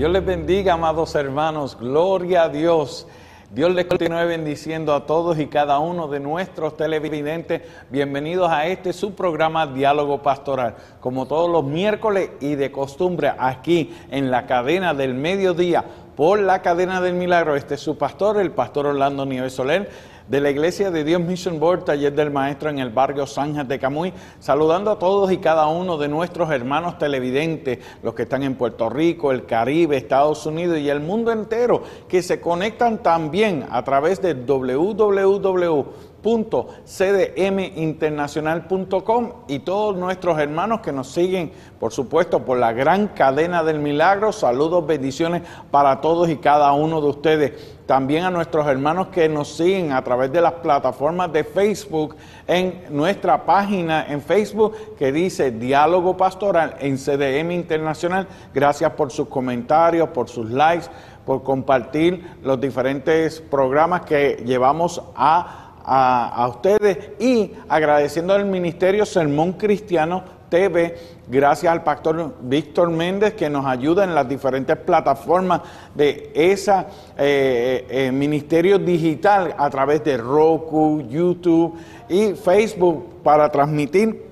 Dios les bendiga, amados hermanos. Gloria a Dios. Dios les continúe bendiciendo a todos y cada uno de nuestros televidentes. Bienvenidos a este su programa Diálogo Pastoral. Como todos los miércoles y de costumbre aquí en la cadena del mediodía por la cadena del milagro. Este es su pastor, el pastor Orlando Nieves Soler de la Iglesia de Dios Mission Board, taller del maestro en el barrio Sánchez de Camuy, saludando a todos y cada uno de nuestros hermanos televidentes, los que están en Puerto Rico, el Caribe, Estados Unidos y el mundo entero, que se conectan también a través de www cdminternacional.com y todos nuestros hermanos que nos siguen, por supuesto, por la gran cadena del milagro. Saludos, bendiciones para todos y cada uno de ustedes. También a nuestros hermanos que nos siguen a través de las plataformas de Facebook, en nuestra página en Facebook que dice Diálogo Pastoral en CDM Internacional. Gracias por sus comentarios, por sus likes, por compartir los diferentes programas que llevamos a a, ustedes y agradeciendo al Ministerio Sermón Cristiano TV, gracias al pastor Víctor Méndez que nos ayuda en las diferentes plataformas de ese eh, eh, ministerio digital a través de Roku, YouTube y Facebook para transmitir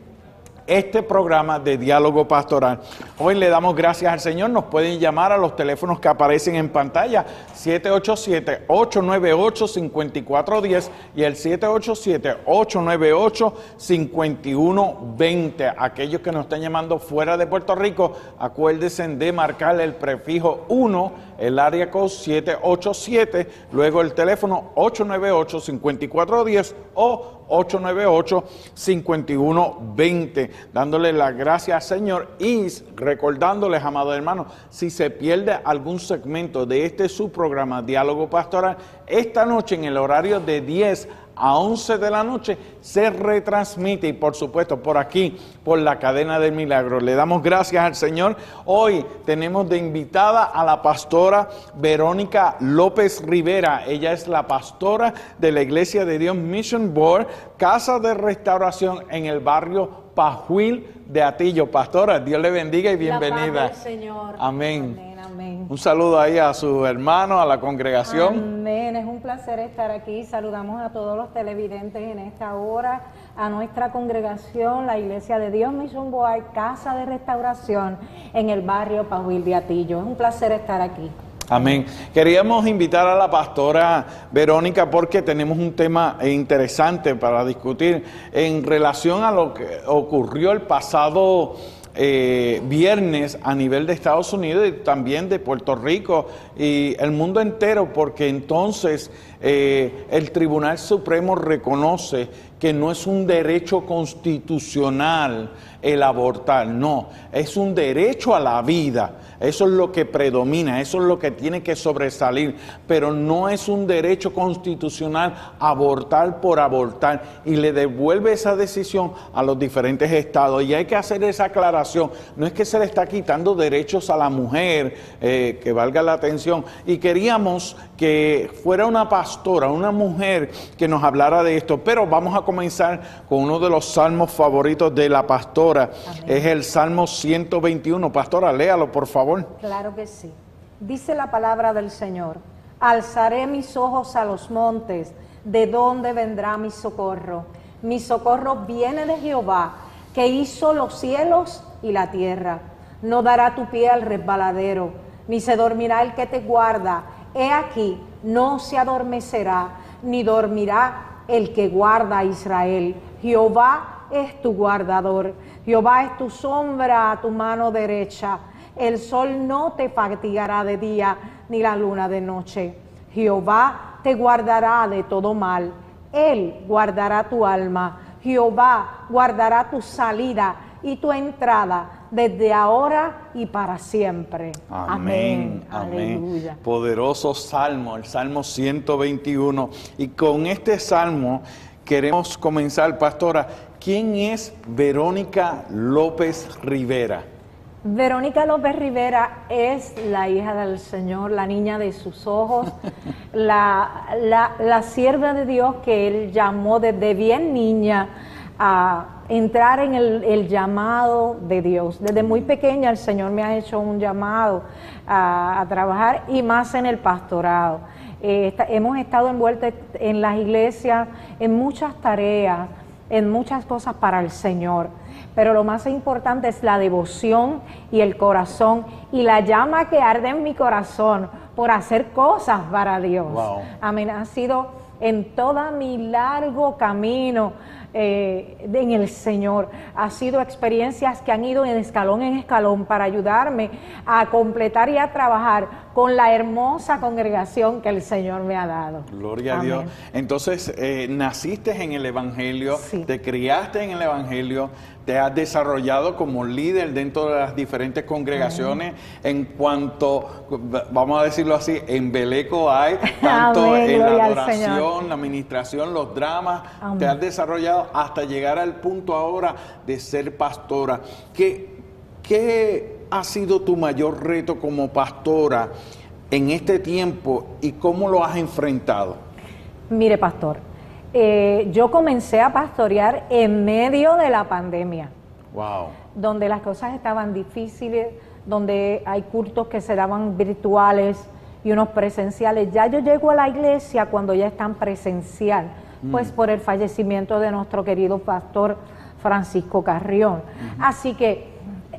este programa de diálogo pastoral. Hoy le damos gracias al Señor, nos pueden llamar a los teléfonos que aparecen en pantalla, 787-898-5410 y el 787-898-5120. Aquellos que nos están llamando fuera de Puerto Rico, acuérdense de marcar el prefijo 1, el área code 787, luego el teléfono 898-5410 o 898-5120, dándole las gracias Señor y recordándoles, amados hermanos, si se pierde algún segmento de este su programa Diálogo Pastoral, esta noche en el horario de 10 a 11 de la noche se retransmite y por supuesto por aquí, por la cadena del milagro. Le damos gracias al Señor. Hoy tenemos de invitada a la pastora Verónica López Rivera. Ella es la pastora de la Iglesia de Dios Mission Board, Casa de Restauración en el barrio Pajuil de Atillo. Pastora, Dios le bendiga y bienvenida. Señor. Amén. Un saludo ahí a su hermano, a la congregación. Amén, es un placer estar aquí. Saludamos a todos los televidentes en esta hora, a nuestra congregación, la Iglesia de Dios Mission Boy, Casa de Restauración en el barrio Pajuil de Atillo. Es un placer estar aquí. Amén. Queríamos invitar a la pastora Verónica porque tenemos un tema interesante para discutir en relación a lo que ocurrió el pasado eh, viernes a nivel de Estados Unidos y también de Puerto Rico y el mundo entero, porque entonces eh, el Tribunal Supremo reconoce que no es un derecho constitucional el abortar, no, es un derecho a la vida. Eso es lo que predomina, eso es lo que tiene que sobresalir, pero no es un derecho constitucional abortar por abortar y le devuelve esa decisión a los diferentes estados. Y hay que hacer esa aclaración, no es que se le está quitando derechos a la mujer, eh, que valga la atención, y queríamos que fuera una pastora, una mujer que nos hablara de esto, pero vamos a comenzar con uno de los salmos favoritos de la pastora, es el Salmo 121. Pastora, léalo por favor. Claro que sí. Dice la palabra del Señor, alzaré mis ojos a los montes, ¿de dónde vendrá mi socorro? Mi socorro viene de Jehová, que hizo los cielos y la tierra. No dará tu pie al resbaladero, ni se dormirá el que te guarda. He aquí, no se adormecerá, ni dormirá el que guarda a Israel. Jehová es tu guardador, Jehová es tu sombra a tu mano derecha. El sol no te fatigará de día, ni la luna de noche. Jehová te guardará de todo mal. Él guardará tu alma. Jehová guardará tu salida y tu entrada desde ahora y para siempre. Amén. Amén. Poderoso salmo, el Salmo 121. Y con este salmo queremos comenzar, pastora. ¿Quién es Verónica López Rivera? Verónica López Rivera es la hija del Señor, la niña de sus ojos, la, la, sierva de Dios que Él llamó desde bien niña a entrar en el, el llamado de Dios. Desde muy pequeña el Señor me ha hecho un llamado a, a trabajar y más en el pastorado. Eh, hemos estado envueltos en las iglesias en muchas tareas, en muchas cosas para el Señor. Pero lo más importante es la devoción y el corazón y la llama que arde en mi corazón por hacer cosas para Dios. Wow. Amén. Ha sido en todo mi largo camino eh, en el Señor. Ha sido experiencias que han ido en escalón en escalón para ayudarme a completar y a trabajar con la hermosa congregación que el Señor me ha dado. Gloria a. Dios. Entonces, eh, naciste en el Evangelio, Sí. te criaste en el Evangelio, te has desarrollado como líder dentro de las diferentes congregaciones. En cuanto, vamos a decirlo así, en Beleco hay tanto Amén, en la adoración, la administración, los dramas, Amén. te has desarrollado hasta llegar al punto ahora de ser pastora. ¿Qué, qué ha sido tu mayor reto como pastora en este tiempo y cómo lo has enfrentado? Mire, pastor, eh, yo comencé a pastorear en medio de la pandemia. Wow. donde las cosas estaban difíciles, donde hay cultos que se daban virtuales y unos presenciales. Ya yo llego a la iglesia cuando ya están presencial, pues por el fallecimiento de nuestro querido pastor Francisco Carrión. Así que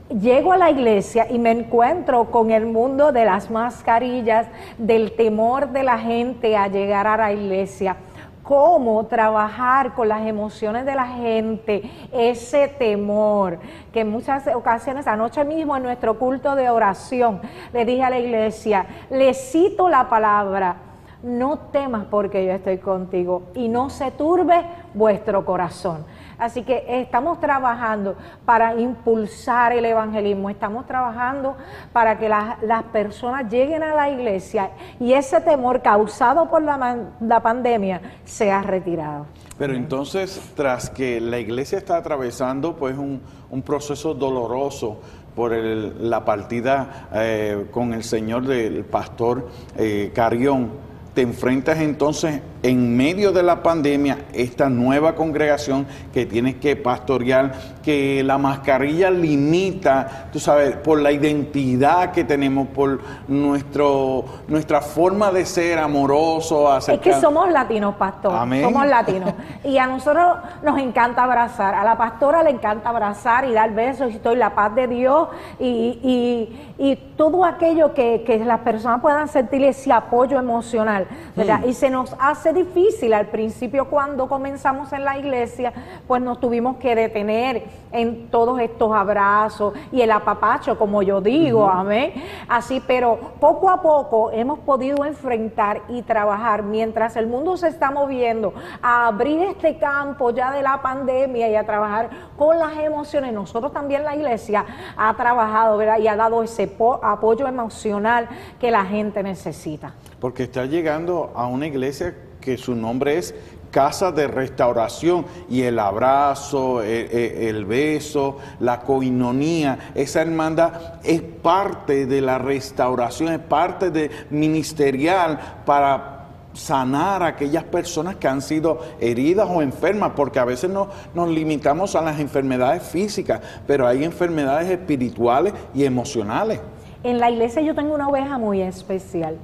llego a la iglesia y me encuentro con el mundo de las mascarillas, del temor de la gente a llegar a la iglesia cómo trabajar con las emociones de la gente, ese temor, que en muchas ocasiones, anoche mismo en nuestro culto de oración, le dije a la iglesia, le cito la palabra, no temas porque yo estoy contigo y no se turbe vuestro corazón. Así que estamos trabajando para impulsar el evangelismo, estamos trabajando para que las, las personas lleguen a la iglesia y ese temor causado por la, la pandemia sea retirado. Pero entonces, tras que la iglesia está atravesando pues un, un proceso doloroso por el- la partida eh, con el Señor del pastor eh, Carión, te enfrentas entonces en medio de la pandemia esta nueva congregación que tienes que pastorear, que la mascarilla limita, tú sabes, por la identidad que tenemos, por nuestro, nuestra forma de ser amoroso, Es que somos latinos, pastor. Amén. Somos latinos. Y a nosotros nos encanta abrazar. A la pastora le encanta abrazar y dar besos y estoy la paz de Dios y, y- y todo aquello que, que las personas puedan sentir ese apoyo emocional, ¿verdad? Y se nos hace difícil al principio cuando comenzamos en la iglesia, pues nos tuvimos que detener en todos estos abrazos y el apapacho, como yo digo, amén. Así, pero poco a poco hemos podido enfrentar y trabajar mientras el mundo se está moviendo a abrir este campo ya de la pandemia y a trabajar con las emociones. Nosotros también la iglesia ha trabajado, ¿verdad? Y ha dado ese po- apoyo emocional que la gente necesita. Porque está llegando a una iglesia que su nombre es Casa de Restauración y el abrazo, el, el- el beso, la coinonía, esa hermandad es parte de la restauración, es parte de ministerial para sanar a aquellas personas que han sido heridas o enfermas, porque a veces no, nos limitamos a las enfermedades físicas, pero hay enfermedades espirituales y emocionales. En la iglesia yo tengo una oveja muy especial,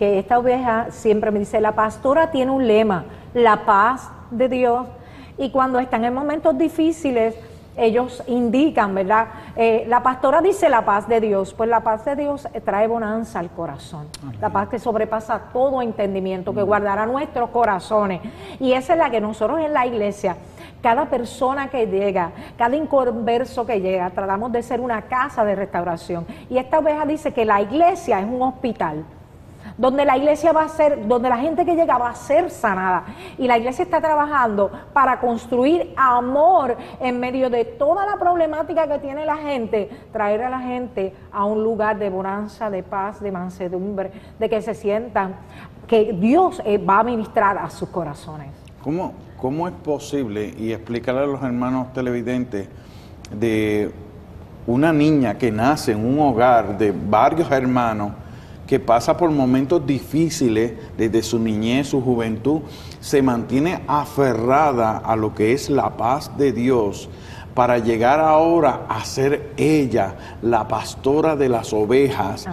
que esta oveja siempre me dice, la pastora tiene un lema, la paz de Dios, y cuando están en momentos difíciles, ellos indican, ¿verdad? Eh, la pastora dice la paz de Dios, pues la paz de Dios trae bonanza al corazón, la paz que sobrepasa todo entendimiento, que guardará nuestros corazones, y esa es la que nosotros en la iglesia cada persona que llega, cada inconverso que llega, tratamos de ser una casa de restauración. Y esta oveja dice que la iglesia es un hospital, donde la iglesia va a ser, donde la gente que llega va a ser sanada. Y la iglesia está trabajando para construir amor en medio de toda la problemática que tiene la gente, traer a la gente a un lugar de bonanza, de paz, de mansedumbre, de que se sientan que Dios eh, va a ministrar a sus corazones. ¿Cómo, ¿Cómo es posible, y explícale a los hermanos televidentes, de una niña que nace en un hogar de varios hermanos, que pasa por momentos difíciles desde su niñez, su juventud, se mantiene aferrada a lo que es la paz de Dios para llegar ahora a ser ella la pastora de las ovejas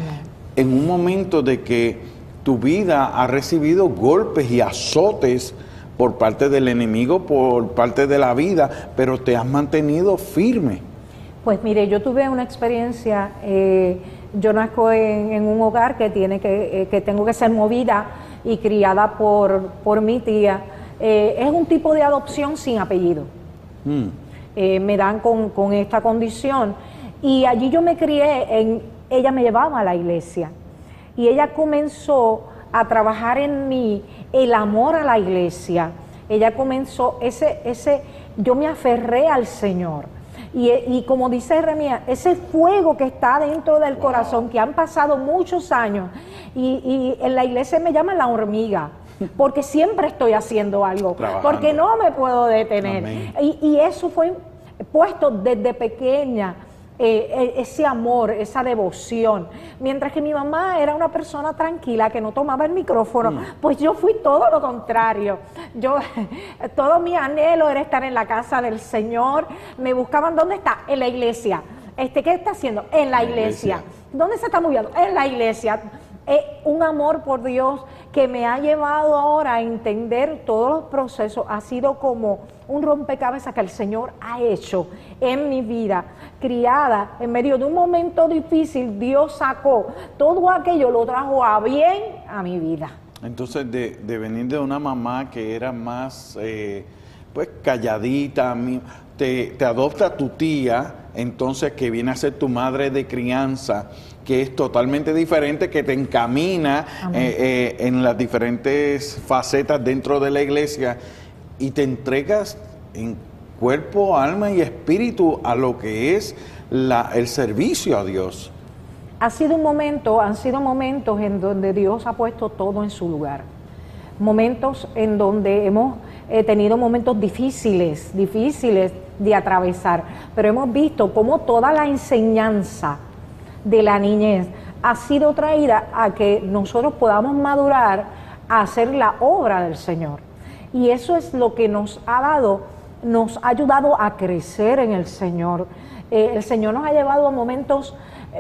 en un momento de que tu vida ha recibido golpes y azotes por parte del enemigo, por parte de la vida, pero te has mantenido firme. Pues mire, yo tuve una experiencia, eh, yo nazco en, un hogar que, tiene que, eh, que tengo que ser movida y criada por, por mi tía. Eh, es un tipo de adopción sin apellido. Mm. me dan con, con esta condición. Y allí yo me crié, en, ella me llevaba a la iglesia. Y ella comenzó a trabajar en mí el amor a la iglesia. Ella comenzó ese, ese, yo me aferré al Señor. Y, como dice Jeremías, ese fuego que está dentro del corazón, que han pasado muchos años, y, en la iglesia me llaman la hormiga, porque siempre estoy haciendo algo, porque no me puedo detener. Y, y, eso fue puesto desde pequeña. Eh, eh, ese amor, esa devoción. Mientras que mi mamá era una persona tranquila que no tomaba el micrófono, mm. pues yo fui todo lo contrario. Yo, todo mi anhelo era estar en la casa del Señor. Me buscaban, ¿dónde está? En la iglesia. Este, ¿Qué está haciendo? En la iglesia. ¿Dónde se está moviendo? En la iglesia. Es un amor por Dios que me ha llevado ahora a entender todos los procesos. Ha sido como un rompecabezas que el Señor ha hecho en mi vida. Criada en medio de un momento difícil, Dios sacó todo aquello, lo trajo a bien a mi vida. Entonces, de, venir de una mamá que era más, eh, pues, calladita, te, te adopta tu tía, entonces que viene a ser tu madre de crianza, que es totalmente diferente, que te encamina eh, eh, en las diferentes facetas dentro de la iglesia y te entregas en cuerpo, alma y espíritu a lo que es la, el servicio a Dios. Ha sido un momento, han sido momentos en donde Dios ha puesto todo en su lugar. Momentos en donde hemos eh, tenido momentos difíciles, difíciles de atravesar, pero hemos visto cómo toda la enseñanza de la niñez ha sido traída a que nosotros podamos madurar a hacer la obra del Señor. Y eso es lo que nos ha dado, nos ha ayudado a crecer en el Señor. Eh, el Señor nos ha llevado a momentos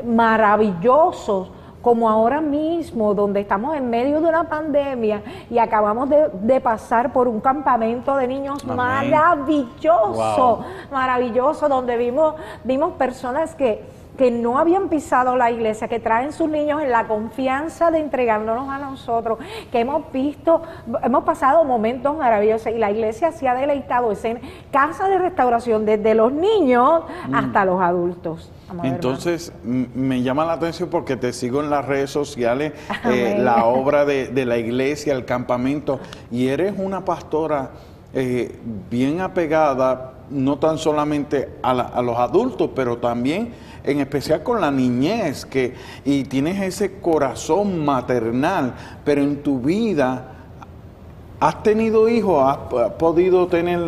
maravillosos como ahora mismo, donde estamos en medio de una pandemia y acabamos de, pasar por un campamento de niños maravilloso, maravilloso, donde vimos, vimos personas que que no habían pisado la iglesia, que traen sus niños en la confianza de entregándonos a nosotros, que hemos visto, hemos pasado momentos maravillosos y la iglesia se ha deleitado en casa de restauración desde los niños mm. hasta los adultos. Entonces, me llama la atención porque te sigo en las redes sociales, eh, la obra de, la iglesia, el campamento, y eres una pastora eh, bien apegada, no tan solamente a, a los adultos, pero también en especial con la niñez, que, y tienes ese corazón maternal, pero en tu vida, ¿has tenido hijos? ¿Has podido tener...?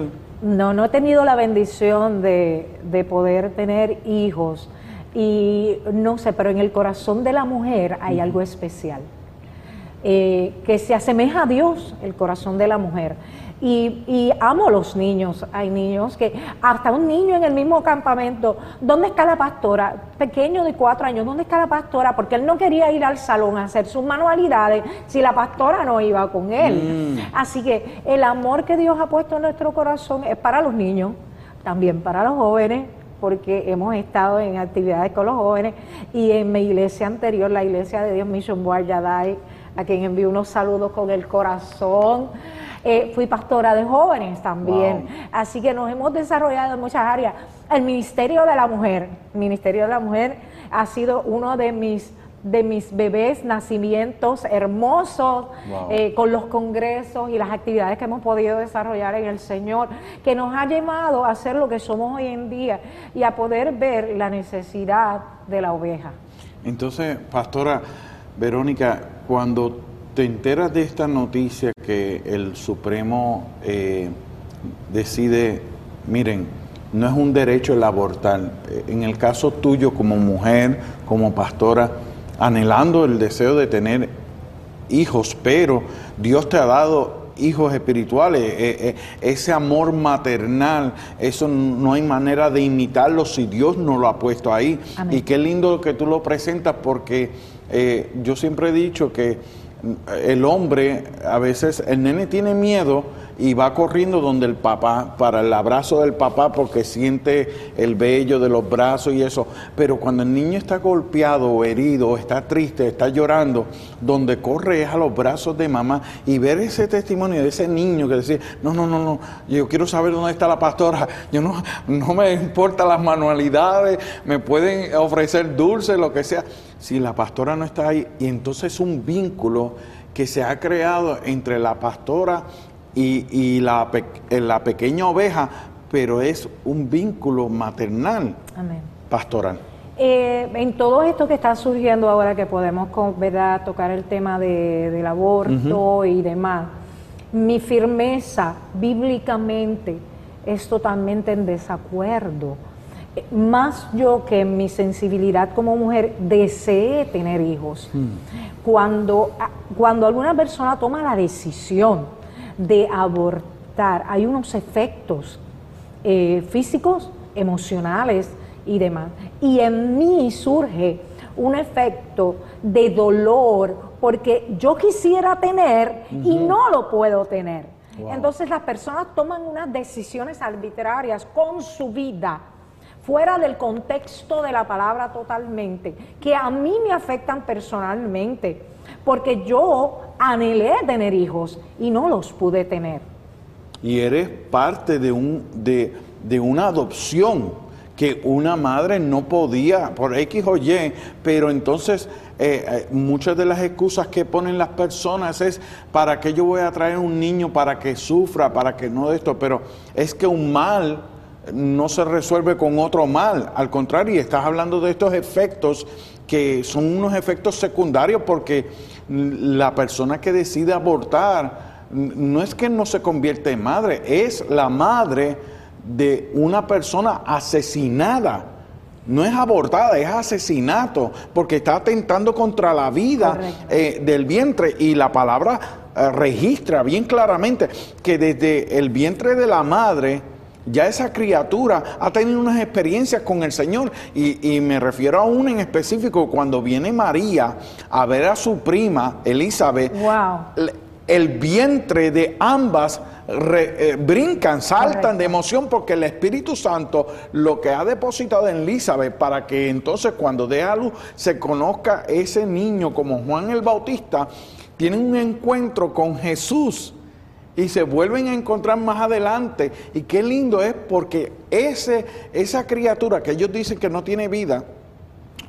No, no he tenido la bendición de, de poder tener hijos. Y no sé, pero en el corazón de la mujer hay algo especial. Eh, que se asemeja a Dios, el corazón de la mujer. Y, y, amo a los niños. Hay niños que, hasta un niño en el mismo campamento, ¿dónde está la pastora? Pequeño de cuatro años, ¿dónde está la pastora? Porque él no quería ir al salón a hacer sus manualidades si la pastora no iba con él. Mm. Así que el amor que Dios ha puesto en nuestro corazón es para los niños, también para los jóvenes, porque hemos estado en actividades con los jóvenes y en mi iglesia anterior, la iglesia de Dios Mission Board Yadai, a quien envío unos saludos con el corazón. Eh, fui pastora de jóvenes también. Así que nos hemos desarrollado en muchas áreas. El Ministerio de la Mujer, el Ministerio de la Mujer ha sido uno de mis de mis bebés, nacimientos hermosos, eh, con los congresos y las actividades que hemos podido desarrollar en el Señor, que nos ha llevado a ser lo que somos hoy en día y a poder ver la necesidad de la oveja. Entonces, pastora Verónica, cuando te enteras de esta noticia que el Supremo eh, decide, miren, no es un derecho el abortar. En el caso tuyo como mujer, como pastora, anhelando el deseo de tener hijos, pero Dios te ha dado hijos espirituales, eh, eh, ese amor maternal, eso no hay manera de imitarlo si Dios no lo ha puesto ahí. Y qué lindo que tú lo presentas porque eh, yo siempre he dicho que el hombre, a veces el nene tiene miedo y va corriendo donde el papá, para el abrazo del papá, porque siente el vello de los brazos y eso. Pero cuando el niño está golpeado o herido, está triste, está llorando, donde corre es a los brazos de mamá y ver ese testimonio de ese niño que decía, no, no, no, no, yo quiero saber dónde está la pastora, yo no, no me importa las manualidades, me pueden ofrecer dulce, lo que sea. Si la pastora no está ahí, y entonces es un vínculo que se ha creado entre la pastora y, la, la pequeña oveja, pero es un vínculo maternal, pastoral. Eh, en todo esto que está surgiendo ahora, que podemos ¿verdad? tocar el tema del aborto y demás, mi firmeza bíblicamente es totalmente en desacuerdo. Más yo que mi sensibilidad como mujer desee tener hijos. Mm. Cuando, cuando alguna persona toma la decisión, de abortar. Hay unos efectos eh, físicos, emocionales y demás. Y en mí surge un efecto de dolor porque yo quisiera tener y no lo puedo tener. Entonces las personas toman unas decisiones arbitrarias con su vida fuera del contexto de la palabra totalmente, que a mí me afectan personalmente, porque yo anhelé tener hijos y no los pude tener. Y eres parte de, un, de, de una adopción que una madre no podía por X o Y, pero entonces eh, eh, muchas de las excusas que ponen las personas es para que yo voy a traer un niño para que sufra, para que no de esto, pero es que un mal no se resuelve con otro mal, al contrario, estás hablando de estos efectos que son unos efectos secundarios porque la persona que decide abortar no es que no se convierte en madre, es la madre de una persona asesinada. No es abortada, es asesinato, porque está atentando contra la vida eh, del vientre. Y la palabra eh, registra bien claramente que desde el vientre de la madre, ya esa criatura ha tenido unas experiencias con el Señor. Y, me refiero a una en específico, cuando viene María a ver a su prima Elizabeth, el vientre de ambas eh, brincan, saltan de emoción porque el Espíritu Santo lo que ha depositado en Elizabeth para que entonces cuando dé a luz se conozca ese niño como Juan el Bautista, tiene un encuentro con Jesús y se vuelven a encontrar más adelante. Y qué lindo es porque ese, esa criatura que ellos dicen que no tiene vida,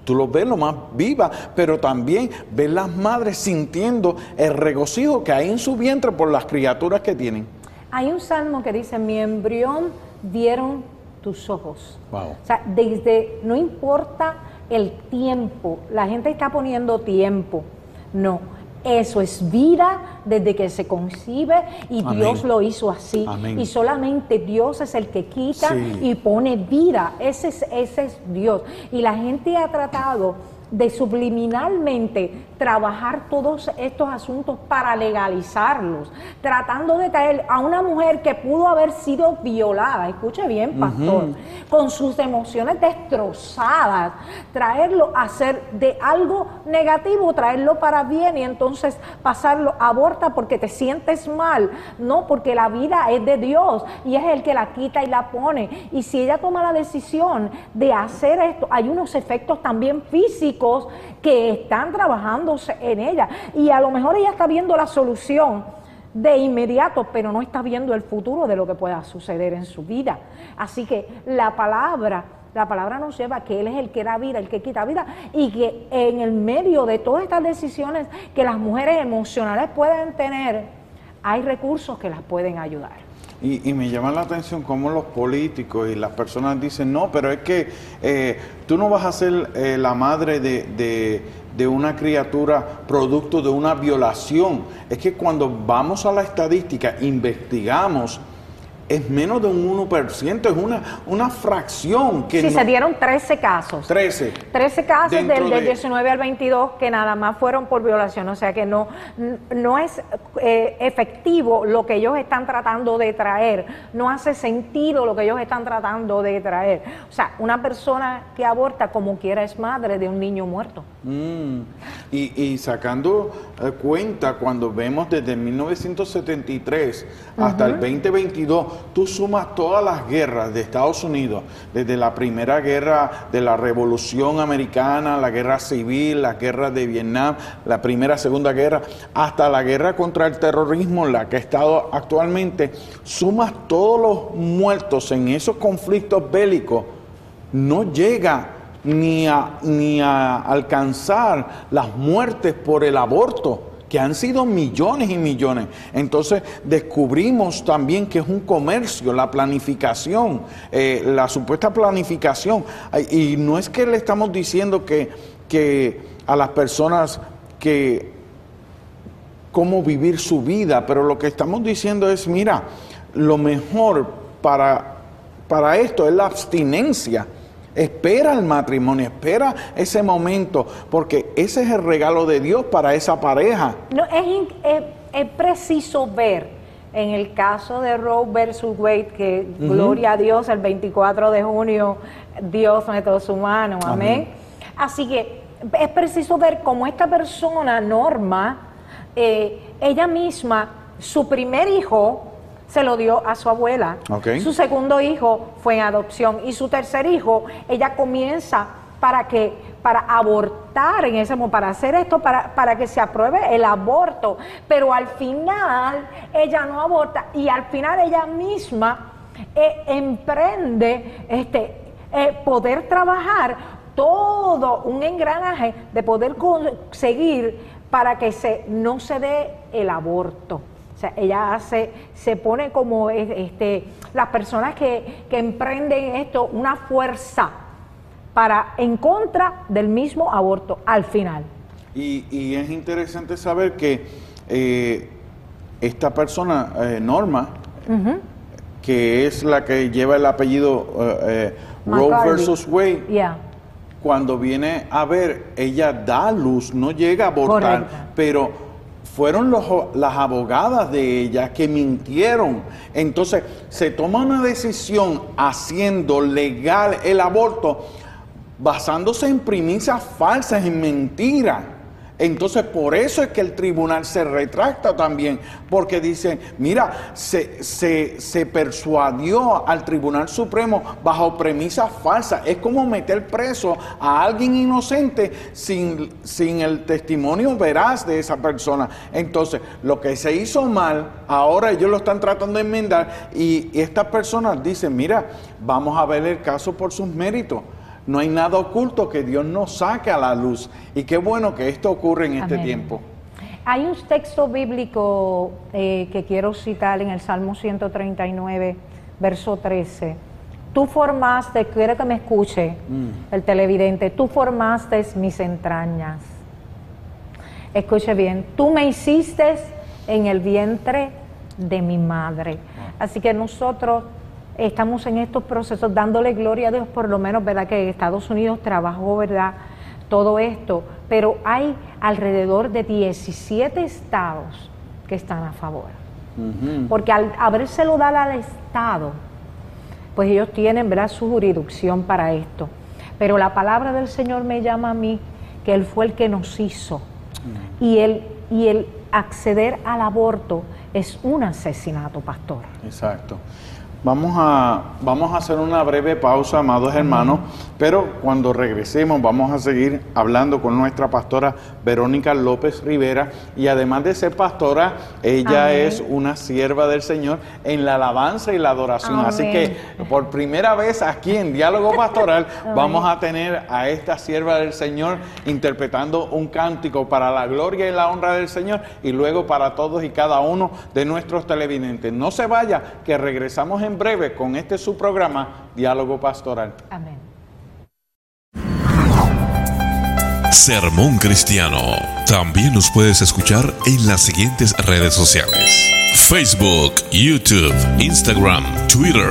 tú los ves lo más viva, pero también ves las madres sintiendo el regocijo que hay en su vientre por las criaturas que tienen. Hay un salmo que dice, mi embrión dieron tus ojos. O sea, desde, no importa el tiempo, la gente está poniendo tiempo, no eso es vida desde que se concibe y Dios lo hizo así. Y solamente Dios es el que quita y pone vida. Ese es, ese es Dios. Y la gente ha tratado de subliminalmente trabajar todos estos asuntos para legalizarlos, tratando de traer a una mujer que pudo haber sido violada, escuche bien, pastor, con sus emociones destrozadas, traerlo a ser de algo negativo, traerlo para bien y entonces pasarlo, aborta porque te sientes mal, no, porque la vida es de Dios y es el que la quita y la pone. Y si ella toma la decisión de hacer esto, hay unos efectos también físicos, que están trabajándose en ella. Y a lo mejor ella está viendo la solución de inmediato, pero no está viendo el futuro de lo que pueda suceder en su vida. Así que la palabra, la palabra nos lleva que Él es el que da vida, el que quita vida, y que en el medio de todas estas decisiones que las mujeres emocionales pueden tener, hay recursos que las pueden ayudar. Y, me llama la atención cómo los políticos y las personas dicen, no, pero es que eh, tú no vas a ser eh, la madre de, de, una criatura producto de una violación. Es que cuando vamos a la estadística, investigamos es menos de un 1%, es una, una fracción que... Sí, se dieron 13 casos. 13. 13 casos del, del 19 al 22 que nada más fueron por violación, o sea que no, no es eh, efectivo lo que ellos están tratando de traer, no hace sentido lo que ellos están tratando de traer. O sea, una persona que aborta como quiera es madre de un niño muerto. Mm. Y, y, sacando eh, cuenta, cuando vemos desde 1973 hasta el 2022, tú sumas todas las guerras de Estados Unidos, desde la primera guerra de la Revolución Americana, la guerra civil, la guerra de Vietnam, la primera, segunda guerra, hasta la guerra contra el terrorismo, la que ha estado actualmente, sumas todos los muertos en esos conflictos bélicos, no llega ni a, ni a alcanzar las muertes por el aborto que han sido millones y millones. Entonces descubrimos también que es un comercio, la planificación, eh, la supuesta planificación. Y no es que le estamos diciendo que, que a las personas que cómo vivir su vida, pero lo que estamos diciendo es, mira, lo mejor para, para esto es la abstinencia Espera el matrimonio, espera ese momento, porque ese es el regalo de Dios para esa pareja. No, es, es, preciso ver en el caso de Roe versus Wade, que gloria a Dios, el 24 de junio, Dios metió su mano, amén. Así que es preciso ver cómo esta persona, Norma, eh, ella misma, su primer hijo, se lo dio a su abuela. Su segundo hijo fue en adopción y su tercer hijo, ella comienza para que para abortar en ese momento, para hacer esto, para, para que se apruebe el aborto. Pero al final ella no aborta y al final ella misma eh, emprende este, eh, poder trabajar todo un engranaje de poder conseguir para que se, no se dé el aborto. O sea, ella hace, se pone como este, las personas que, emprenden esto, una fuerza para en contra del mismo aborto al final. Y, es interesante saber que eh, esta persona, eh, Norma, que es la que lleva el apellido eh, Roe versus Wade, cuando viene a ver, ella da luz, no llega a abortar, pero fueron las abogadas de ella que mintieron. Entonces se toma una decisión haciendo legal el aborto basándose en premisas falsas, en mentiras. Entonces, por eso es que el tribunal se retracta también, porque dice, mira, se, se, persuadió al Tribunal Supremo bajo premisas falsas. Es como meter preso a alguien inocente sin, sin el testimonio veraz de esa persona. Entonces, lo que se hizo mal, ahora ellos lo están tratando de enmendar y estas personas dicen, mira, vamos a ver el caso por sus méritos. No hay nada oculto que Dios no saque a la luz. Y qué bueno que esto ocurre en este tiempo. Hay un texto bíblico eh, que quiero citar en el Salmo 139, verso 13. Tú formaste, quiero que me escuche mm. el televidente, tú formaste mis entrañas. Escuche bien, tú me hiciste en el vientre de mi madre. Así que nosotros estamos en estos procesos dándole gloria a Dios, por lo menos, ¿verdad? Que Estados Unidos trabajó, ¿verdad? Todo esto, pero hay alrededor de 17 estados que están a favor. Porque al habérselo dado al Estado, pues ellos tienen, ¿verdad?, su jurisdicción para esto. Pero la palabra del Señor me llama a mí que Él fue el que nos hizo. Y, él, y el acceder al aborto es un asesinato, pastor. Exacto. Vamos a, vamos a hacer una breve pausa, amados hermanos, pero cuando regresemos vamos a seguir hablando con nuestra pastora Verónica López Rivera y además de ser pastora, ella es una sierva del Señor en la alabanza y la adoración. Así que por primera vez aquí en Diálogo Pastoral vamos a tener a esta sierva del Señor interpretando un cántico para la gloria y la honra del Señor y luego para todos y cada uno de nuestros televidentes. No se vaya, que regresamos en breve con este su programa, Diálogo Pastoral. Amén. Sermón Cristiano. También nos puedes escuchar en las siguientes redes sociales. Facebook, YouTube, Instagram, Twitter.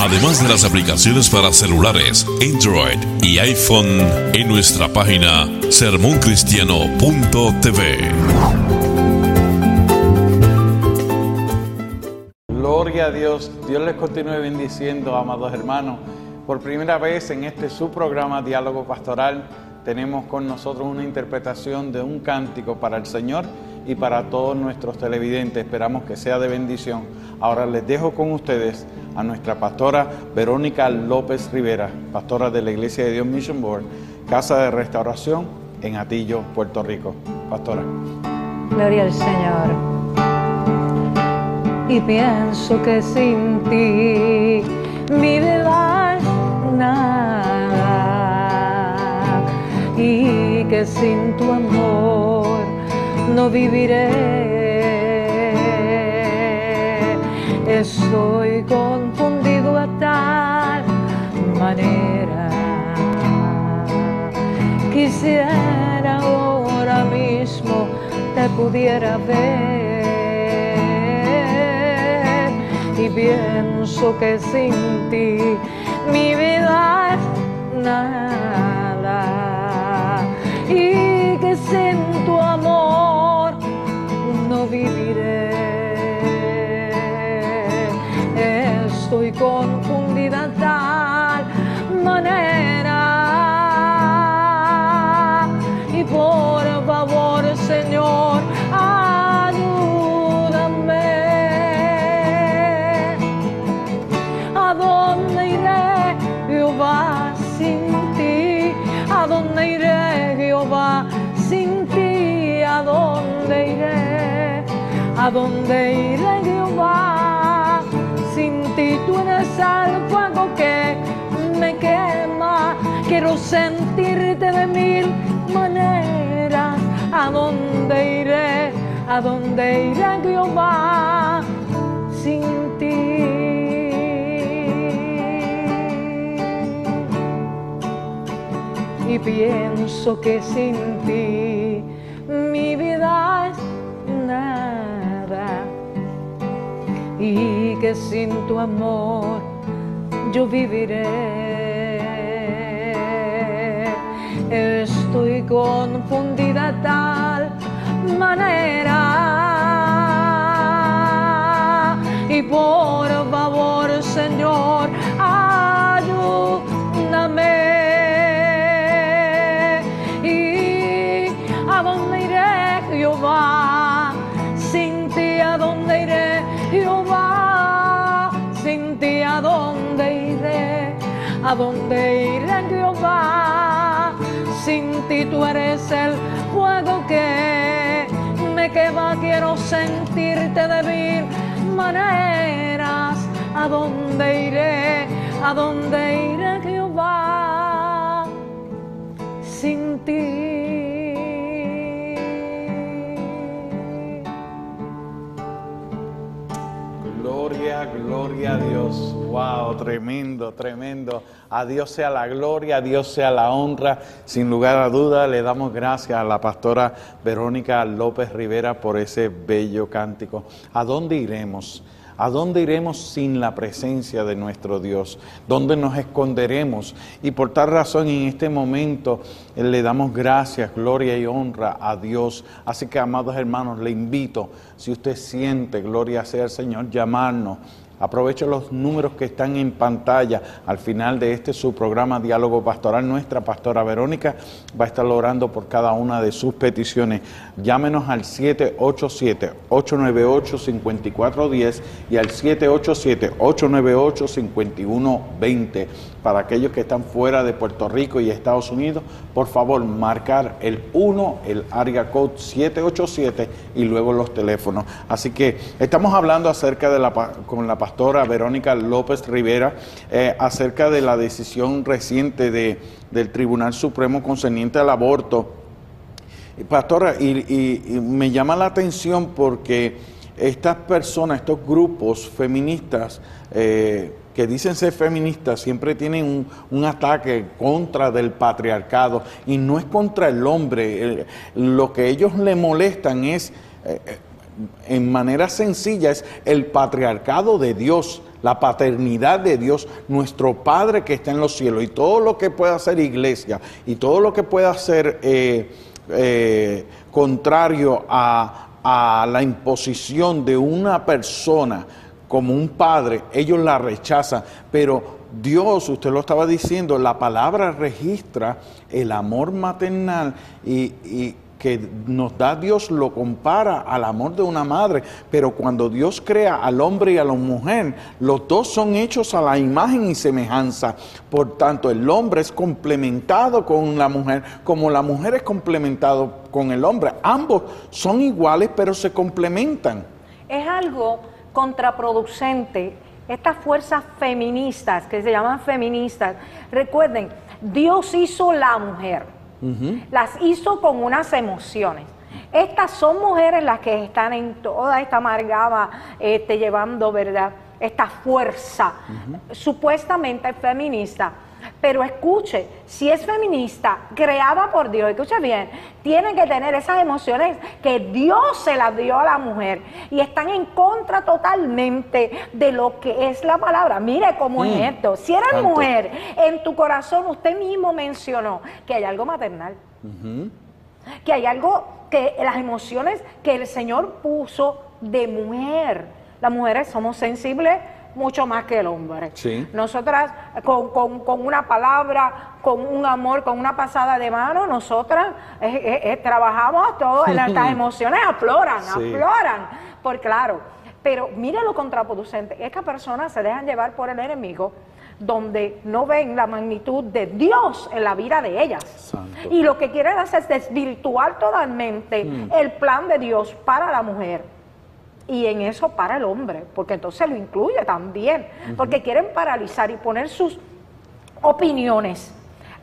Además de las aplicaciones para celulares, Android y iPhone en nuestra página sermoncristiano.tv. Dios. Dios les continúe bendiciendo, amados hermanos. Por primera vez en este su programa Diálogo Pastoral tenemos con nosotros una interpretación de un cántico para el Señor y para todos nuestros televidentes. Esperamos que sea de bendición. Ahora les dejo con ustedes a nuestra pastora Verónica López Rivera, pastora de la Iglesia de Dios Mission Board, Casa de Restauración en Atillo, Puerto Rico. Pastora. Gloria al Señor. Y pienso que sin ti mi vida nada y que sin tu amor no viviré. Estoy confundido a tal manera. Quisiera ahora mismo te pudiera ver pienso que sin ti mi vida es nada y que sin tu amor no viviré. Estoy confundida tal manera ¿A dónde iré Jehová? Sin ti tú eres el fuego que me quema. Quiero sentirte de mil maneras. ¿A dónde iré? ¿A dónde iré Jehová? Sin ti. Y pienso que sin ti sin tu amor yo viviré. Estoy confundida tal manera y por favor dónde iré Jehová. Sin ti tú eres el fuego que me quema. Quiero sentirte de mil maneras a dónde iré a dónde iré Jehová sin ti gloria a Dios. Wow, tremendo, tremendo. A Dios sea la gloria, a Dios sea la honra. Sin lugar a duda, le damos gracias a la pastora Verónica López Rivera por ese bello cántico. ¿A dónde iremos? ¿A dónde iremos sin la presencia de nuestro Dios? ¿Dónde nos esconderemos? Y por tal razón en este momento le damos gracias, gloria y honra a Dios. Así que, amados hermanos, le invito, si usted siente, gloria sea el Señor, llamarnos. Aprovecho los números que están en pantalla al final de este su programa Diálogo Pastoral. Nuestra pastora Verónica va a estar orando por cada una de sus peticiones. Llámenos al 787-898-5410 y al 787-898-5120. Para aquellos que están fuera de Puerto Rico y Estados Unidos, por favor, marcar el 1, el área code 787 y luego los teléfonos. Así que estamos hablando acerca de la con la pastora Verónica López Rivera eh, acerca de la decisión reciente de, del Tribunal Supremo concerniente al aborto. Pastora, y me llama la atención porque estas personas, estos grupos feministas eh, que dicen ser feministas, siempre tienen un, un ataque contra del patriarcado y no es contra el hombre. Lo que ellos le molestan es... eh, eh, en manera sencilla es el patriarcado de Dios, la paternidad de Dios, nuestro Padre que está en los cielos y todo lo que pueda hacer iglesia y todo lo que pueda eh, contrario a, a la imposición de una persona como un padre, ellos la rechazan, pero Dios, usted lo estaba diciendo, la palabra registra el amor maternal y, que nos da Dios lo compara al amor de una madre, pero cuando Dios crea al hombre y a la mujer, los dos son hechos a la imagen y semejanza. Por tanto, el hombre es complementado con la mujer, como la mujer es complementado con el hombre. Ambos son iguales, pero se complementan. Es algo contraproducente estas fuerzas feministas, que se llaman feministas, recuerden, Dios hizo la mujer, las hizo con unas emociones. Estas son mujeres las que están en toda esta amargada, este, llevando, ¿verdad? Esta fuerza supuestamente feminista pero escuche, si es feminista, creada por Dios, escuche bien, tiene que tener esas emociones que Dios se las dio a la mujer y están en contra totalmente de lo que es la palabra. Mire cómo es mm. esto. Si eres mujer, en tu corazón usted mismo mencionó que hay algo maternal. Que hay algo que las emociones que el Señor puso de mujer. Las mujeres somos sensibles mucho más que el hombre. Nosotras, con, con, una palabra, con un amor, con una pasada de mano, nosotras eh, eh, eh, trabajamos todo, nuestras emociones afloran, afloran. Por claro. Pero mire lo contraproducente, estas personas se dejan llevar por el enemigo donde no ven la magnitud de Dios en la vida de ellas. Y lo que quieren hacer es desvirtuar totalmente mm. el plan de Dios para la mujer y en eso para el hombre, porque entonces lo incluye también, porque quieren paralizar y poner sus opiniones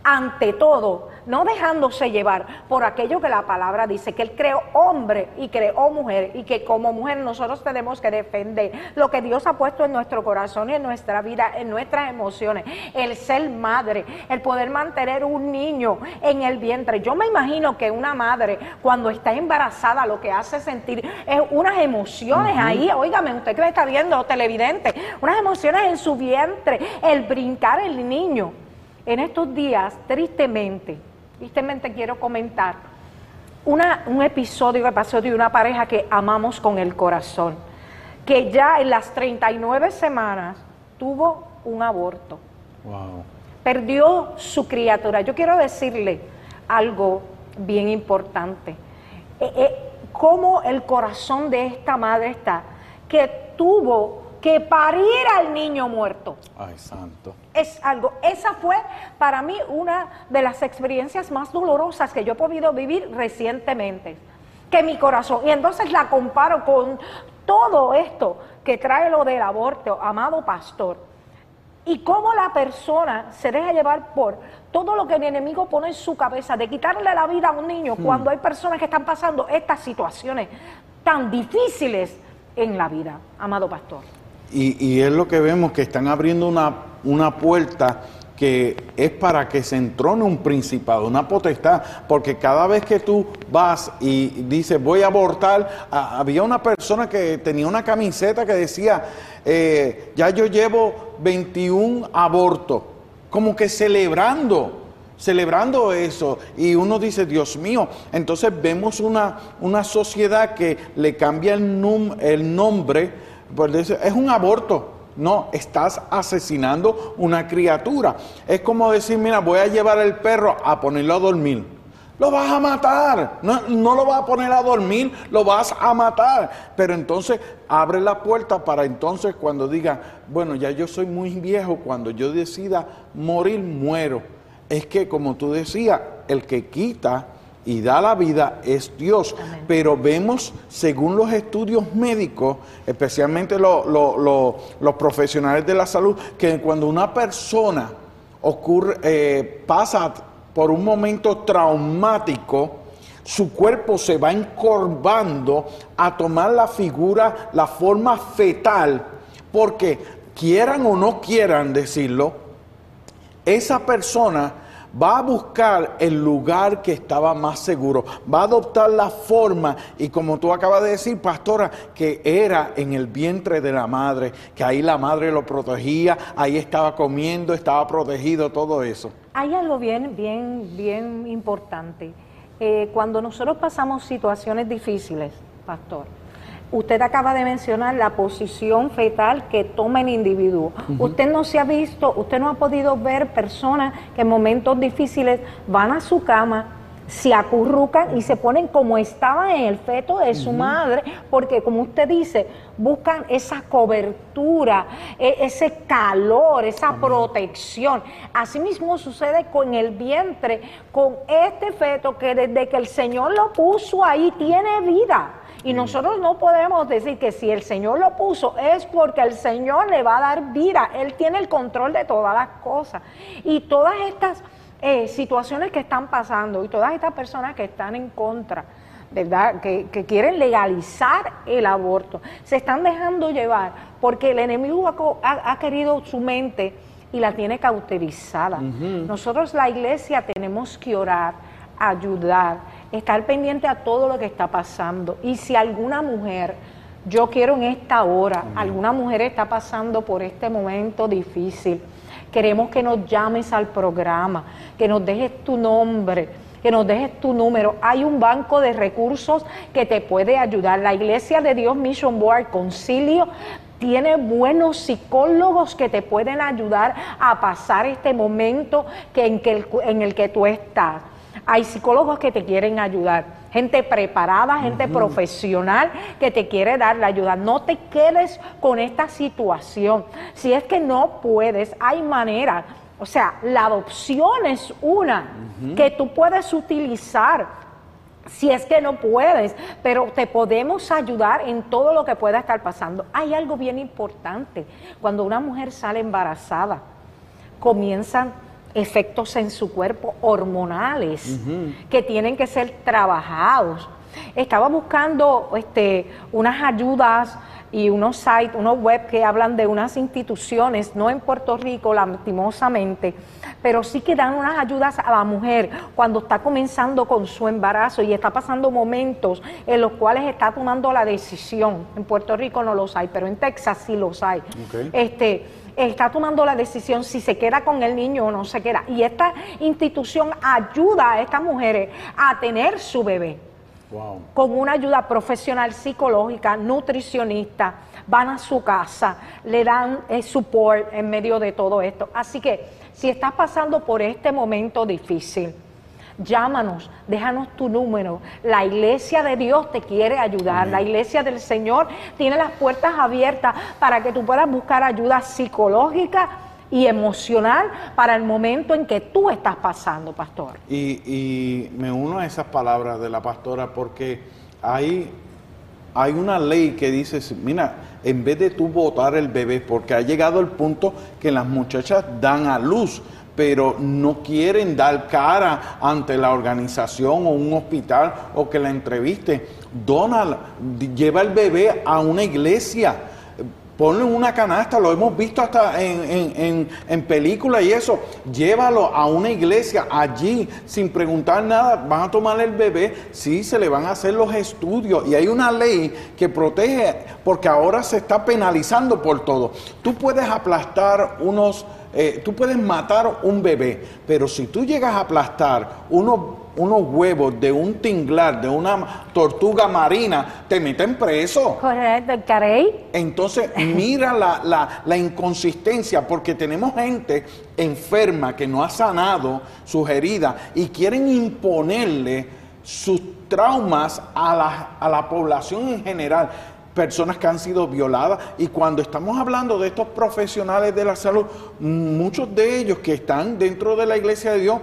ante todo no dejándose llevar por aquello que la palabra dice, que Él creó hombre y creó mujer, y que como mujer nosotros tenemos que defender lo que Dios ha puesto en nuestro corazón y en nuestra vida, en nuestras emociones, el ser madre, el poder mantener un niño en el vientre. Yo me imagino que una madre cuando está embarazada lo que hace sentir es unas emociones ahí, óigame, usted que me está viendo, televidente, unas emociones en su vientre, el brincar el niño. En estos días, tristemente, tristemente quiero comentar un episodio que pasó de una pareja que amamos con el corazón, que ya en las 39 semanas tuvo un aborto. Perdió su criatura. Yo quiero decirle algo bien importante. Eh, eh, cómo el corazón de esta madre está, que tuvo que parir al niño muerto. Ay, santo. Es algo, esa fue para mí una de las experiencias más dolorosas que yo he podido vivir recientemente. Que mi corazón, y entonces la comparo con todo esto que trae lo del aborto, amado pastor. Y cómo la persona se deja llevar por todo lo que el enemigo pone en su cabeza de quitarle la vida a un niño hmm. cuando hay personas que están pasando estas situaciones tan difíciles en la vida, amado pastor. Y, es lo que vemos, que están abriendo una, una puerta que es para que se entrone un principado, una potestad, porque cada vez que tú vas y dices voy a abortar, había una persona que tenía una camiseta que decía, eh, ya yo llevo 21 abortos, como que celebrando, celebrando eso, y uno dice, Dios mío, entonces vemos una, una sociedad que le cambia el, el nombre, es un aborto. No, estás asesinando una criatura. Es como decir, mira, voy a llevar el perro a ponerlo a dormir. Lo vas a matar. No, no, lo vas a poner a dormir, lo vas a matar. Pero entonces abre la puerta para entonces cuando diga, bueno, ya yo soy muy viejo, cuando yo decida morir, muero. Es que como tú decías, el que quita y da la vida es Dios. Pero vemos, según los estudios médicos, especialmente los profesionales de la salud, que cuando una persona ocurre, eh, pasa por un momento traumático, su cuerpo se va encorvando a tomar la figura, la forma fetal, porque quieran o no quieran decirlo, esa persona va a buscar el lugar que estaba más seguro, va a adoptar la forma y como tú acabas de decir, pastora, que era en el vientre de la madre, que ahí la madre lo protegía, ahí estaba comiendo, estaba protegido, todo eso. Hay algo bien, bien, bien importante. Eh, cuando nosotros pasamos situaciones difíciles, pastor, Usted acaba de mencionar la posición fetal que toma el individuo. Usted no se ha visto, usted no ha podido ver personas que en momentos difíciles van a su cama, se acurrucan y se ponen como estaban en el feto de su madre, porque como usted dice, buscan esa cobertura, e, ese calor, esa protección. Asimismo sucede con el vientre, con este feto que desde que el Señor lo puso ahí tiene vida. Y nosotros no podemos decir que si el Señor lo puso es porque el Señor le va a dar vida. Él tiene el control de todas las cosas. Y todas estas eh, situaciones que están pasando y todas estas personas que están en contra, ¿verdad? Que, quieren legalizar el aborto, se están dejando llevar porque el enemigo ha, querido su mente y la tiene cauterizada. Nosotros la iglesia tenemos que orar, ayudar estar pendiente a todo lo que está pasando. Y si alguna mujer, yo quiero en esta hora, alguna mujer está pasando por este momento difícil, queremos que nos llames al programa, que nos dejes tu nombre, que nos dejes tu número. Hay un banco de recursos que te puede ayudar. La Iglesia de Dios Mission Board Concilio tiene buenos psicólogos que te pueden ayudar a pasar este momento que en, que en el que tú estás. Hay psicólogos que te quieren ayudar, gente preparada, gente profesional que te quiere dar la ayuda. No te quedes con esta situación. Si es que no puedes, hay manera. O sea, la adopción es una que tú puedes utilizar si es que no puedes, pero te podemos ayudar en todo lo que pueda estar pasando. Hay algo bien importante. Cuando una mujer sale embarazada, comienzan efectos en su cuerpo hormonales que tienen que ser trabajados. Estaba buscando este, unas ayudas y unos sites, unos web que hablan de unas instituciones, no en Puerto Rico, lastimosamente, pero sí que dan unas ayudas a la mujer cuando está comenzando con su embarazo y está pasando momentos en los cuales está tomando la decisión. En Puerto Rico no los hay, pero en Texas sí los hay. Este, está tomando la decisión si se queda con el niño o no se queda. Y esta institución ayuda a estas mujeres a tener su bebé. Con una ayuda profesional, psicológica, nutricionista, van a su casa, le dan eh, support en medio de todo esto. Así que si estás pasando por este momento difícil, llámanos, déjanos tu número. La iglesia de Dios te quiere ayudar. La iglesia del Señor tiene las puertas abiertas para que tú puedas buscar ayuda psicológica y emocional para el momento en que tú estás pasando, pastor. Y, me uno a esas palabras de la pastora porque hay, hay una ley que dice, mira, en vez de tú votar el bebé, porque ha llegado el punto que las muchachas dan a luz, pero no quieren dar cara ante la organización o un hospital o que la entreviste. Donald lleva el bebé a una iglesia. Ponlo en una canasta, lo hemos visto hasta en, en, películas y eso. Llévalo a una iglesia allí sin preguntar nada. Van a tomar el bebé, sí, se le van a hacer los estudios. Y hay una ley que protege, porque ahora se está penalizando por todo. Tú puedes aplastar unos eh, tú puedes matar un bebé, pero si tú llegas a aplastar unos, unos huevos de un tinglar, de una tortuga marina, te meten preso. Correcto, carey. Entonces, mira la, la, inconsistencia, porque tenemos gente enferma que no ha sanado sus heridas y quieren imponerle sus traumas a la, a la población en general personas que han sido violadas. Y cuando estamos hablando de estos profesionales de la salud, muchos de ellos que están dentro de la iglesia de Dios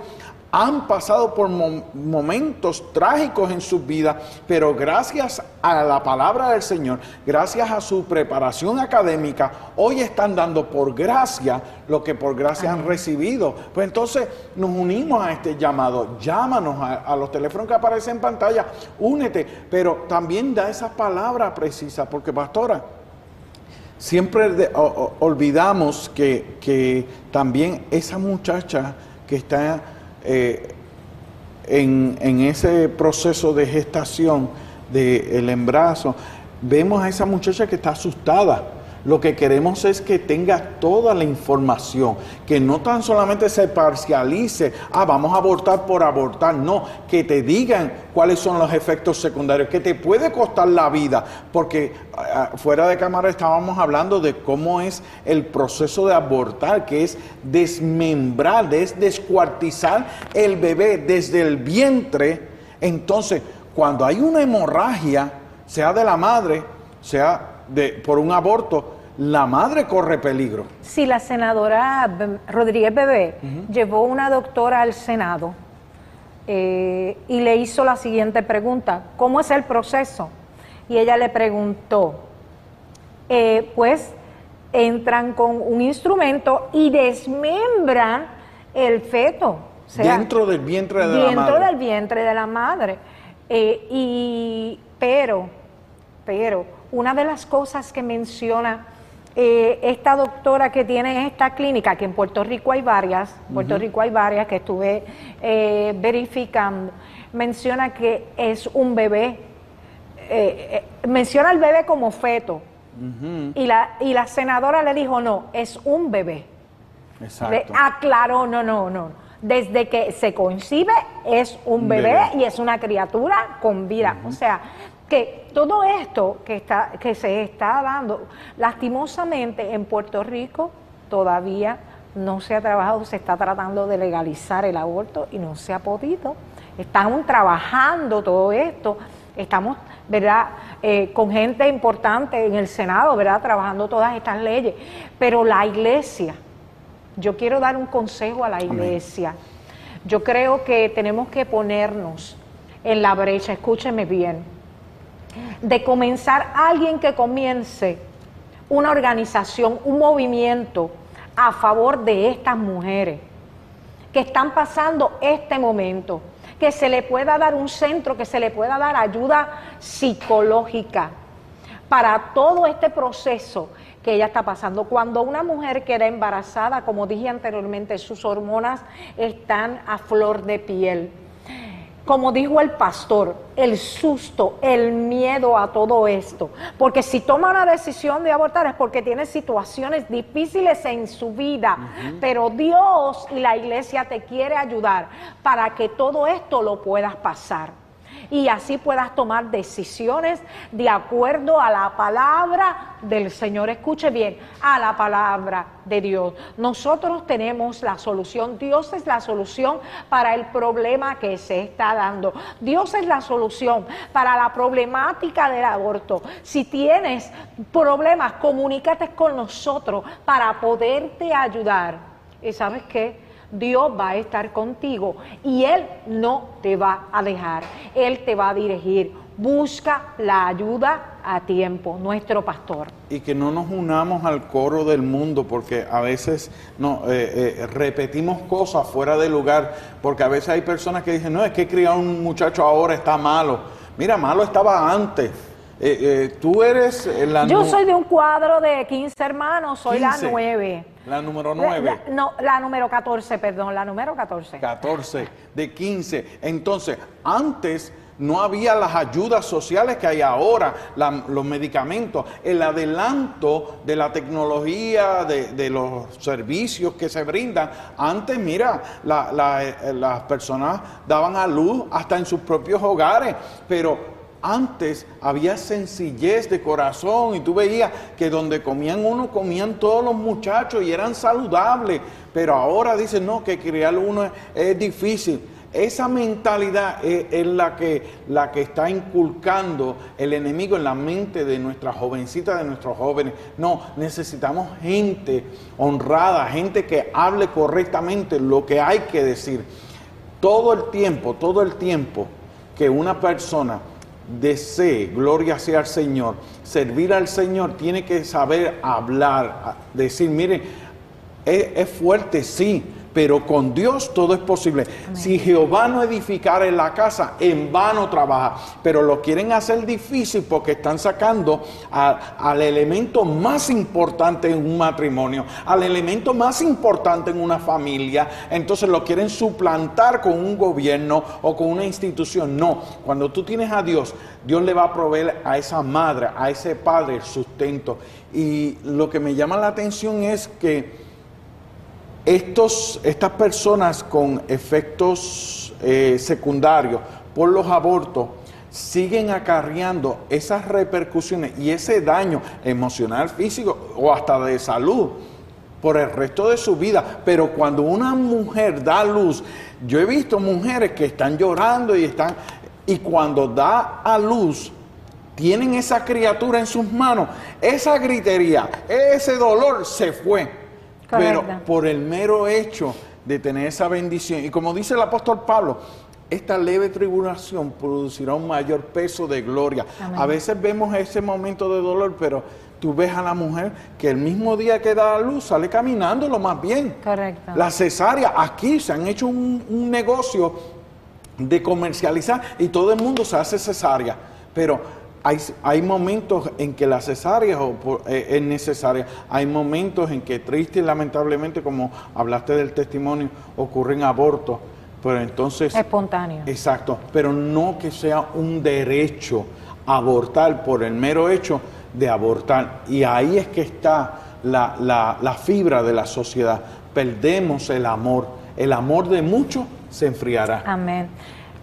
han pasado por momentos trágicos en sus vidas, pero gracias a la palabra del Señor, gracias a su preparación académica, hoy están dando por gracia lo que por gracia han recibido. Pues entonces nos unimos a este llamado, llámanos a, los teléfonos que aparecen en pantalla, únete, pero también da esa palabra precisa, porque pastora, siempre olvidamos que, que también esa muchacha que está eh, en, en ese proceso de gestación del embarazo, vemos a esa muchacha que está asustada. Lo que queremos es que tenga toda la información, que no tan solamente se parcialice, ah, vamos a abortar por abortar, no, que te digan cuáles son los efectos secundarios, que te puede costar la vida, porque ah, fuera de cámara estábamos hablando de cómo es el proceso de abortar, que es desmembrar, es descuartizar el bebé desde el vientre. Entonces, cuando hay una hemorragia, sea de la madre, sea de, por un aborto, la madre corre peligro. Si la senadora Rodríguez Bebé llevó una doctora al Senado eh, y le hizo la siguiente pregunta, ¿cómo es el proceso? Y ella le preguntó, eh, pues entran con un instrumento y desmembran el feto. dentro del vientre de la madre. Dentro del vientre de la madre. Eh, y, pero, pero, una de las cosas que menciona eh, esta doctora que tiene esta clínica, que en Puerto Rico hay varias, Puerto Rico hay varias que estuve eh, verificando, menciona que es un bebé, menciona al bebé como feto. y, la, y la senadora le dijo, no, es un bebé. Exacto. aclaró, no, no, no desde que se concibe es un bebé, y es una criatura con vida. O sea, que todo esto que, está, que se está dando, lastimosamente en Puerto Rico todavía no se ha trabajado, se está tratando de legalizar el aborto y no se ha podido. Estamos trabajando todo esto, estamos, ¿verdad?, eh, con gente importante en el Senado, ¿verdad?, trabajando todas estas leyes, pero la iglesia, yo quiero dar un consejo a la iglesia. Yo creo que tenemos que ponernos en la brecha, escúcheme bien, de comenzar alguien que comience una organización, un movimiento a favor de estas mujeres que están pasando este momento, que se le pueda dar un centro, que se le pueda dar ayuda psicológica para todo este proceso que ella está pasando. Cuando una mujer queda embarazada, como dije anteriormente, sus hormonas están a flor de piel. Como dijo el pastor, el susto, el miedo a todo esto. Porque si toma una decisión de abortar es porque tiene situaciones difíciles en su vida. Pero Dios y la iglesia te quiere ayudar para que todo esto lo puedas pasar y así puedas tomar decisiones de acuerdo a la palabra del Señor. Escuche bien, a la palabra de Dios. Nosotros tenemos la solución. Dios es la solución para el problema que se está dando. Dios es la solución para la problemática del aborto. Si tienes problemas, comunícate con nosotros para poderte ayudar. ¿Y sabes qué? Dios va a estar contigo y Él no te va a dejar, Él te va a dirigir. Busca la ayuda a tiempo, nuestro pastor. Y que no nos unamos al coro del mundo, porque a veces no, eh, eh, repetimos cosas fuera de lugar, porque a veces hay personas que dicen, no, es que criar un muchacho ahora está malo. Mira, malo estaba antes. Eh, tú eres la... Yo soy de un cuadro de 15 hermanos, soy la 9. La número 9. no, la número 14, perdón, la número 14. 14, de 15. Entonces, antes no había las ayudas sociales que hay ahora, los medicamentos, el adelanto de la tecnología, de, los servicios que se brindan. Antes, mira, eh, las personas daban a luz hasta en sus propios hogares, pero antes había sencillez de corazón y tú veías que donde comían uno, comían todos los muchachos y eran saludables. Pero ahora dicen, no, que criar uno es, difícil. Esa mentalidad es, la, que, la que está inculcando el enemigo en la mente de nuestras jovencitas, de nuestros jóvenes. No, necesitamos gente honrada, gente que hable correctamente lo que hay que decir. Todo el tiempo, todo el tiempo que una persona desee, gloria sea al Señor, servir al Señor, tiene que saber hablar, decir, mire, es, fuerte, sí, pero con Dios todo es posible. Si Jehová no edificara en la casa, en vano trabaja, pero lo quieren hacer difícil porque están sacando al elemento más importante en un matrimonio, al elemento más importante en una familia, entonces lo quieren suplantar con un gobierno o con una institución. No, cuando tú tienes a Dios, Dios le va a proveer a esa madre, a ese padre el sustento. Y lo que me llama la atención es que estos, estas personas con efectos eh, secundarios por los abortos siguen acarreando esas repercusiones y ese daño emocional, físico o hasta de salud por el resto de su vida. Pero cuando una mujer da luz, yo he visto mujeres que están llorando y están, y cuando da a luz, tienen esa criatura en sus manos, esa gritería, ese dolor se fue pero por el mero hecho de tener esa bendición, y como dice el apóstol Pablo, esta leve tribulación producirá un mayor peso de gloria. A veces vemos ese momento de dolor, pero tú ves a la mujer que el mismo día que da la luz sale caminando lo más bien. Correcto. La cesárea, aquí se han hecho un, un negocio de comercializar y todo el mundo se hace cesárea, pero hay, momentos en que la cesárea eh, es necesaria, hay momentos en que triste y lamentablemente, como hablaste del testimonio, ocurren abortos, pero entonces... Espontáneo. Exacto, pero no que sea un derecho abortar por el mero hecho de abortar. Y ahí es que está la, la fibra de la sociedad. Perdemos el amor, el amor de muchos se enfriará. Amén.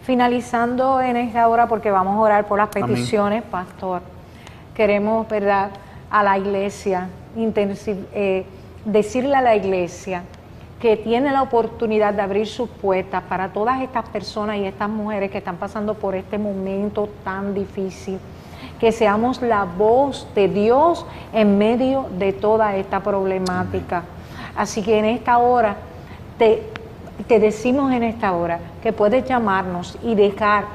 Finalizando en esta hora, porque vamos a orar por las peticiones, pastor, queremos, ¿verdad?, a la iglesia, eh, decirle a la iglesia que tiene la oportunidad de abrir sus puertas para todas estas personas y estas mujeres que están pasando por este momento tan difícil. Que seamos la voz de Dios en medio de toda esta problemática. Así que en esta hora te te decimos en esta hora que puedes llamarnos y dejar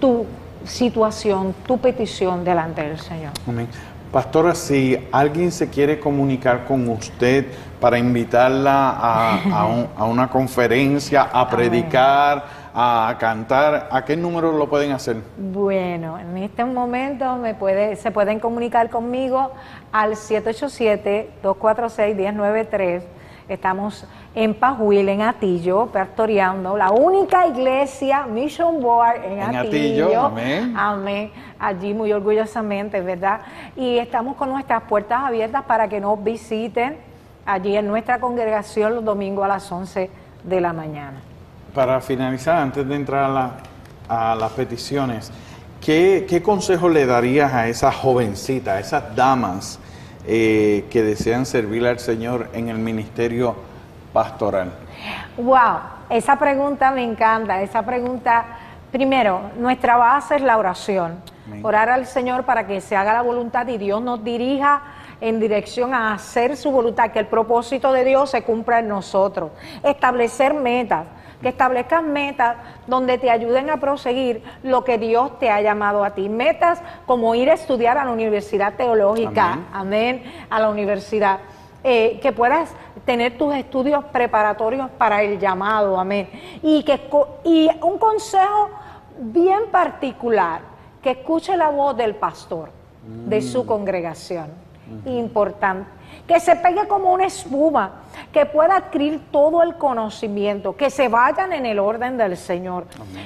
tu situación, tu petición delante del Señor. Amén. Pastora, si alguien se quiere comunicar con usted para invitarla a, una conferencia, a predicar, a cantar, ¿a qué número lo pueden hacer? Bueno, en este momento me puede, se pueden comunicar conmigo al 787-246-1093. Estamos en Pajuil, en Atillo, pastoreando la única iglesia Mission Board en, Atillo. amén. Amén. Allí muy orgullosamente, ¿verdad? Y estamos con nuestras puertas abiertas para que nos visiten allí en nuestra congregación los domingos a las 11 de la mañana. Para finalizar, antes de entrar a, las peticiones, ¿qué, ¿qué, consejo le darías a esas jovencitas, a esas damas eh, que desean servirle al Señor en el ministerio pastoral? Wow, esa pregunta me encanta. Esa pregunta, primero, nuestra base es la oración. Orar al Señor para que se haga la voluntad y Dios nos dirija en dirección a hacer su voluntad, que el propósito de Dios se cumpla en nosotros. Establecer metas, que establezcas metas donde te ayuden a proseguir lo que Dios te ha llamado a ti. Metas como ir a estudiar a la Universidad Teológica, amén, a la universidad. Eh, que puedas tener tus estudios preparatorios para el llamado, amén. Y, que, y un consejo bien particular, que escuche la voz del pastor de su mm. congregación. Importante que se pegue como una espuma, que pueda adquirir todo el conocimiento, que se vayan en el orden del Señor,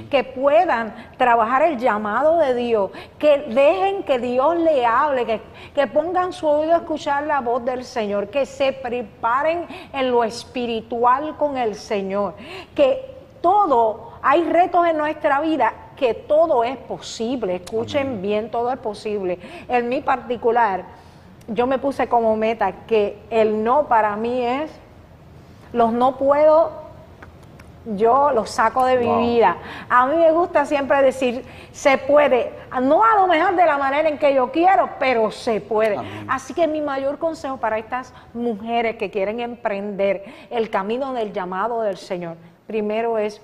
que puedan trabajar el llamado de Dios, que dejen que Dios le hable, que, que pongan su oído a escuchar la voz del Señor, que se preparen en lo espiritual con el Señor, que todo, hay retos en nuestra vida que todo es posible, escuchen bien, todo es posible. En mi particular, yo me puse como meta que el no para mí es, los no puedo, yo los saco de mi vida. A mí me gusta siempre decir, se puede, no a lo mejor de la manera en que yo quiero, pero se puede. Así que mi mayor consejo para estas mujeres que quieren emprender el camino del llamado del Señor, primero es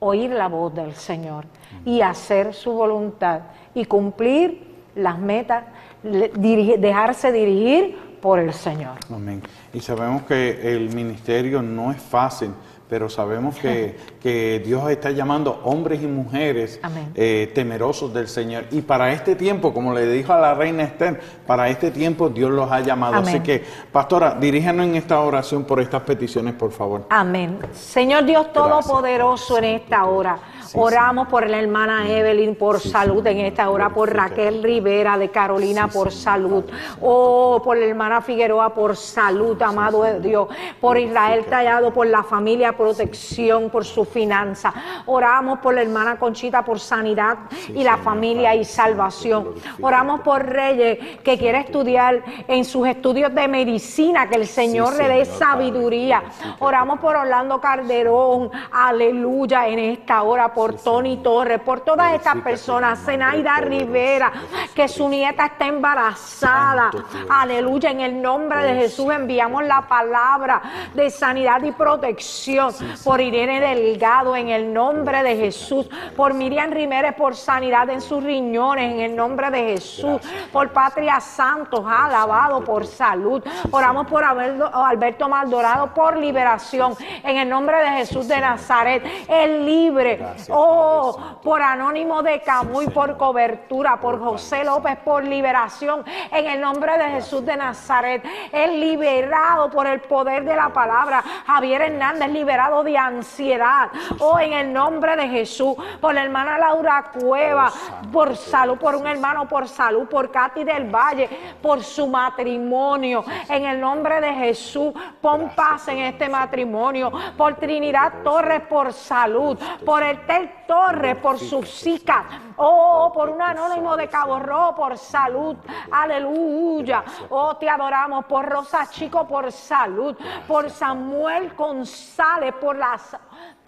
oír la voz del Señor y hacer su voluntad y cumplir las metas dejarse dirigir por el Señor. Amén. Y sabemos que el ministerio no es fácil, pero sabemos que, que Dios está llamando hombres y mujeres eh, temerosos del Señor. Y para este tiempo, como le dijo a la reina Esther, para este tiempo Dios los ha llamado. Amén. Así que, pastora, diríjanos en esta oración por estas peticiones, por favor. Amén. Señor Dios Todopoderoso en esta hora. Sí, Oramos por la hermana Evelyn por salud en esta hora, por Raquel Rivera de Carolina por salud, oh, por la hermana Figueroa por salud, amado Dios, por Israel Tallado, por la familia, protección, por su finanza. Oramos por la hermana Conchita por sanidad y la familia y salvación. Oramos por Reyes que quiere estudiar en sus estudios de medicina, que el Señor le dé Señor, sabiduría. Oramos por Orlando Calderón, aleluya, en esta hora, por Tony Torres, por todas estas personas, Zenaida Rivera, que su nieta está embarazada, aleluya, en el nombre de Jesús enviamos la palabra de sanidad y protección por Irene Delgado, en el nombre de Jesús, por Miriam Riménez, por sanidad en sus riñones, en el nombre de Jesús, por Patria Santos, alabado por salud. Oramos por Alberto, Alberto Maldorado, por liberación, en el nombre de Jesús de Nazaret, el libre. Oh, por Anónimo de Camuy, por cobertura, por José López, por liberación, en el nombre de Jesús de Nazaret, el liberado por el poder de la palabra. Javier Hernández, liberado de ansiedad. Oh, en el nombre de Jesús, por la hermana Laura Cueva, por salud, por un hermano por salud, por Katy del Valle, por su matrimonio. En el nombre de Jesús, pon paz en este matrimonio. Por Trinidad Torres, por salud. Por Estel Torres, por su zika. Oh, por un anónimo de Cabo Rojo, por salud. Aleluya. Oh, te adoramos. Por Rosa Chico, por salud. Por Samuel González, por las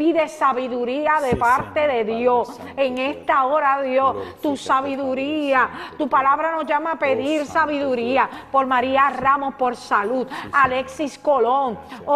Pide sabiduría de Sí, parte Señor, de Dios. Santo. En esta hora, Dios, tu sabiduría, tu palabra nos llama a pedir Santo sabiduría. Por María Ramos, por salud, Alexis Colón, oh,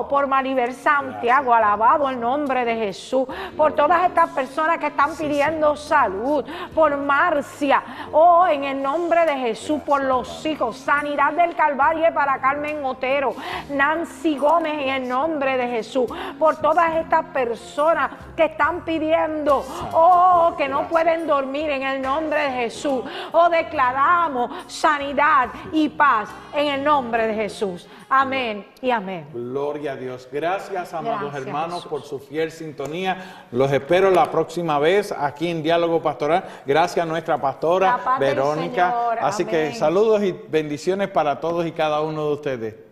oh, por Maribel Santiago, alabado el nombre de Jesús, por todas estas personas que están pidiendo salud, por Marcia, oh, en el nombre de Jesús, por los hijos, sanidad del Calvario para Carmen Otero, Nancy Gómez, en el nombre de Jesús, por todas estas personas que están pidiendo, oh, que no pueden dormir en el nombre de Jesús. Oh, declaramos sanidad y paz en el nombre de Jesús. Amén y amén. Gloria a Dios. Gracias, amados Gracias, hermanos, Jesús. por su fiel sintonía. Los espero la próxima vez aquí en Diálogo Pastoral. Gracias a nuestra pastora Verónica. Así que saludos y bendiciones para todos y cada uno de ustedes.